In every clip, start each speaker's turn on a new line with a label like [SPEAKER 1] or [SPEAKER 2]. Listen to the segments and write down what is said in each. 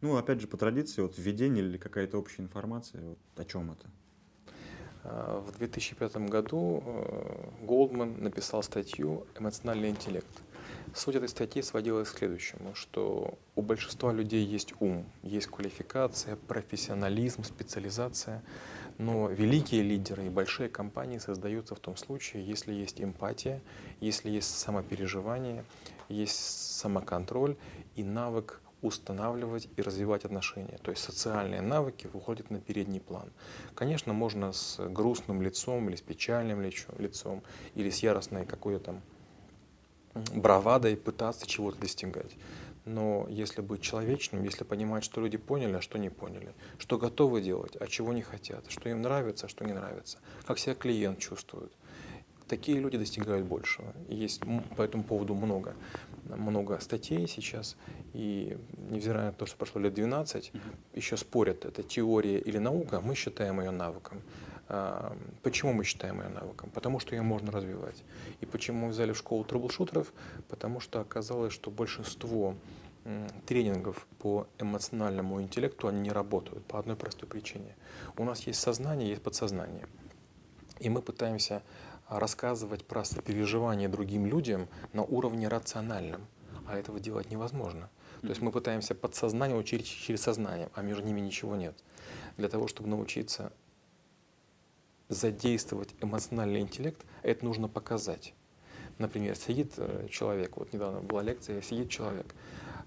[SPEAKER 1] Ну, опять же, по традиции, вот введение или какая-то общая информация, вот о чем это?
[SPEAKER 2] А, в 2005 году Голдман э, написал статью «Эмоциональный интеллект». Суть этой статьи сводилась к следующему, что у большинства людей есть ум, есть квалификация, профессионализм, специализация, но великие лидеры и большие компании создаются в том случае, если есть эмпатия, если есть самопереживание, есть самоконтроль и навык устанавливать и развивать отношения. То есть социальные навыки выходят на передний план. Конечно, можно с грустным лицом или с печальным лицом, или с яростной какой-то там бравадой пытаться чего-то достигать. Но если быть человечным, если понимать, что люди поняли, а что не поняли, что готовы делать, а чего не хотят, что им нравится, а что не нравится, как себя клиент чувствует, такие люди достигают большего. есть по этому поводу много, много статей сейчас, и невзирая на то, что прошло лет 12, mm-hmm. еще спорят, это теория или наука, мы считаем ее навыком. А, почему мы считаем ее навыком? Потому что ее можно развивать. И почему мы взяли в школу трэблшутеров? Потому что оказалось, что большинство тренингов по эмоциональному интеллекту они не работают по одной простой причине. У нас есть сознание, есть подсознание. И мы пытаемся рассказывать про сопереживание другим людям на уровне рациональном, а этого делать невозможно. То есть мы пытаемся подсознание учить через сознание, а между ними ничего нет. Для того, чтобы научиться задействовать эмоциональный интеллект, это нужно показать. Например, сидит э, человек, вот недавно была лекция, сидит человек,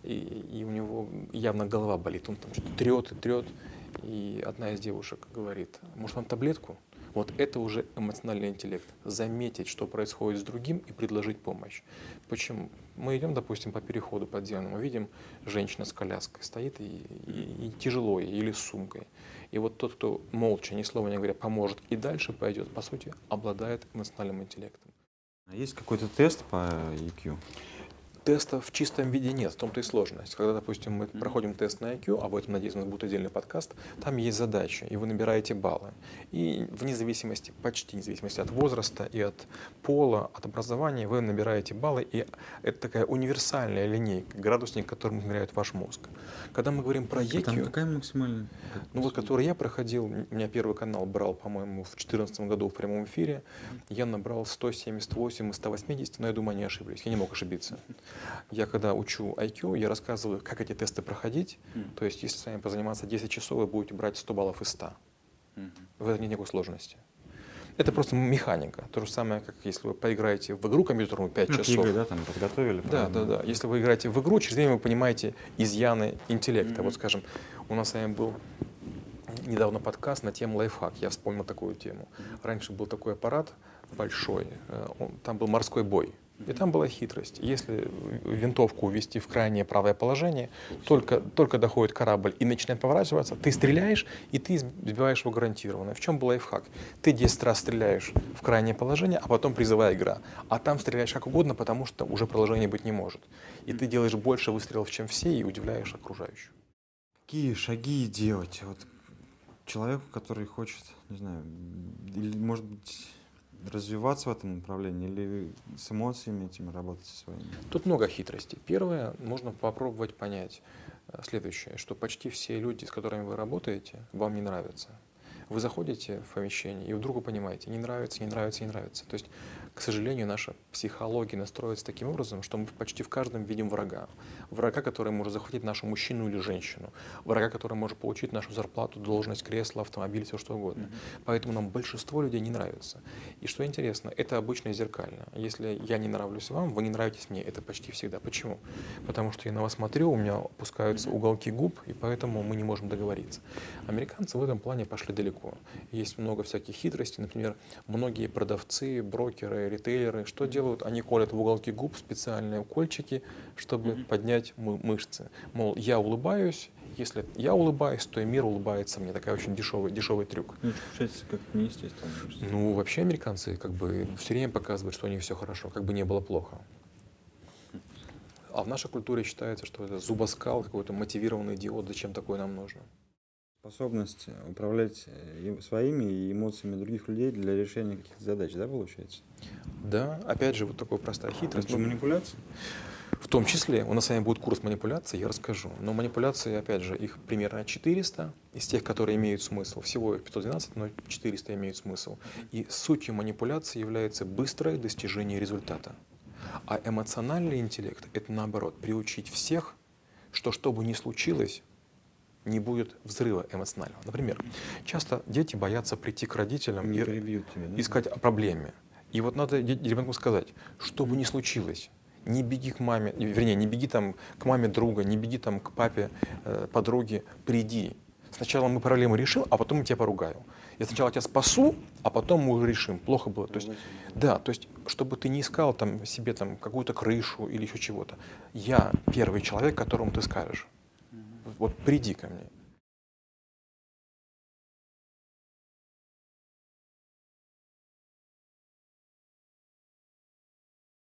[SPEAKER 2] и, и у него явно голова болит, он там что-то трет и трет, и одна из девушек говорит, может вам таблетку? Вот это уже эмоциональный интеллект. Заметить, что происходит с другим и предложить помощь. Почему? Мы идем, допустим, по переходу подземному, видим, женщина с коляской стоит и, и, и тяжело ей, или с сумкой. И вот тот, кто молча, ни слова не говоря, поможет и дальше пойдет, по сути, обладает эмоциональным интеллектом.
[SPEAKER 1] А есть какой-то тест по EQ?
[SPEAKER 2] Теста в чистом виде нет, в том-то и сложность. Когда, допустим, мы проходим тест на IQ, об этом, надеюсь, у нас будет отдельный подкаст, там есть задача, и вы набираете баллы. И вне зависимости, почти вне зависимости от возраста и от пола, от образования, вы набираете баллы, и это такая универсальная линейка, градусник, которым измеряет ваш мозг. Когда мы говорим про EQ...
[SPEAKER 1] Там какая максимальная?
[SPEAKER 2] Ну вот, который я проходил, у меня первый канал брал, по-моему, в 2014 году в прямом эфире, я набрал 178 из 180, но я думаю, они ошиблись, я не мог ошибиться. Я когда учу IQ, я рассказываю, как эти тесты проходить. Mm. То есть, если с вами позаниматься 10 часов, вы будете брать 100 баллов из 100. Mm-hmm. В этом нет никакой сложности. Это просто механика. То же самое, как если вы поиграете в игру компьютерную 5 ну, часов.
[SPEAKER 1] Игры, да, там подготовили.
[SPEAKER 2] Да, да, да. Если вы играете в игру, через время вы понимаете изъяны интеллекта. Mm-hmm. Вот, скажем, у нас с вами был недавно подкаст на тему лайфхак. Я вспомнил такую тему. Раньше был такой аппарат большой, э, он, там был морской бой. И там была хитрость. Если винтовку увести в крайнее правое положение, только, только доходит корабль и начинает поворачиваться, ты стреляешь, и ты сбиваешь его гарантированно. В чем был лайфхак? Ты 10 раз стреляешь в крайнее положение, а потом призывая игра. А там стреляешь как угодно, потому что уже положение быть не может. И ты делаешь больше выстрелов, чем все, и удивляешь окружающих.
[SPEAKER 1] Какие шаги делать? Вот человеку, который хочет, не знаю, или, может быть, развиваться в этом направлении или с эмоциями этими работать со своими?
[SPEAKER 2] Тут много хитростей. Первое, можно попробовать понять э, следующее, что почти все люди, с которыми вы работаете, вам не нравятся. Вы заходите в помещение, и вдруг вы понимаете, не нравится, не нравится, не нравится. То есть к сожалению, наша психология настроится таким образом, что мы почти в каждом видим врага. Врага, который может захватить нашу мужчину или женщину. Врага, который может получить нашу зарплату, должность, кресло, автомобиль, все что угодно. Mm-hmm. Поэтому нам большинство людей не нравится. И что интересно, это обычно зеркально. Если я не нравлюсь вам, вы не нравитесь мне. Это почти всегда. Почему? Потому что я на вас смотрю, у меня опускаются mm-hmm. уголки губ, и поэтому мы не можем договориться. Американцы в этом плане пошли далеко. Есть много всяких хитростей. Например, многие продавцы, брокеры, ритейлеры, что делают? Они колят в уголки губ специальные укольчики, чтобы mm-hmm. поднять мышцы. Мол, я улыбаюсь, если я улыбаюсь, то и мир улыбается мне. Такая очень дешевый, дешевый трюк.
[SPEAKER 1] Ну, получается, как неестественно.
[SPEAKER 2] Ну, вообще американцы как бы все время показывают, что у них все хорошо, как бы не было плохо. А в нашей культуре считается, что это зубоскал, какой-то мотивированный идиот, зачем такое нам нужно
[SPEAKER 1] способность управлять э, своими эмоциями других людей для решения каких-то задач, да, получается?
[SPEAKER 2] Да, опять же, вот такая простая хитрость.
[SPEAKER 1] Это манипуляция?
[SPEAKER 2] В том числе у нас с вами будет курс манипуляций, я расскажу. Но манипуляции, опять же, их примерно 400 из тех, которые имеют смысл. Всего их 512, но 400 имеют смысл. И сутью манипуляции является быстрое достижение результата. А эмоциональный интеллект — это наоборот, приучить всех, что что бы ни случилось, не будет взрыва эмоционального. Например, часто дети боятся прийти к родителям
[SPEAKER 1] Не
[SPEAKER 2] и
[SPEAKER 1] тебя, да?
[SPEAKER 2] искать о проблеме. И вот надо ребенку сказать, что бы ни случилось, не беги к маме, не- вернее, не беги там к маме друга, не беги там к папе, э, подруге, приди. Сначала мы проблему решим, а потом я тебя поругаю. Я сначала тебя спасу, а потом мы уже решим. Плохо было. То есть, да, то есть, чтобы ты не искал там себе там какую-то крышу или еще чего-то. Я первый человек, которому ты скажешь. Вот приди ко мне.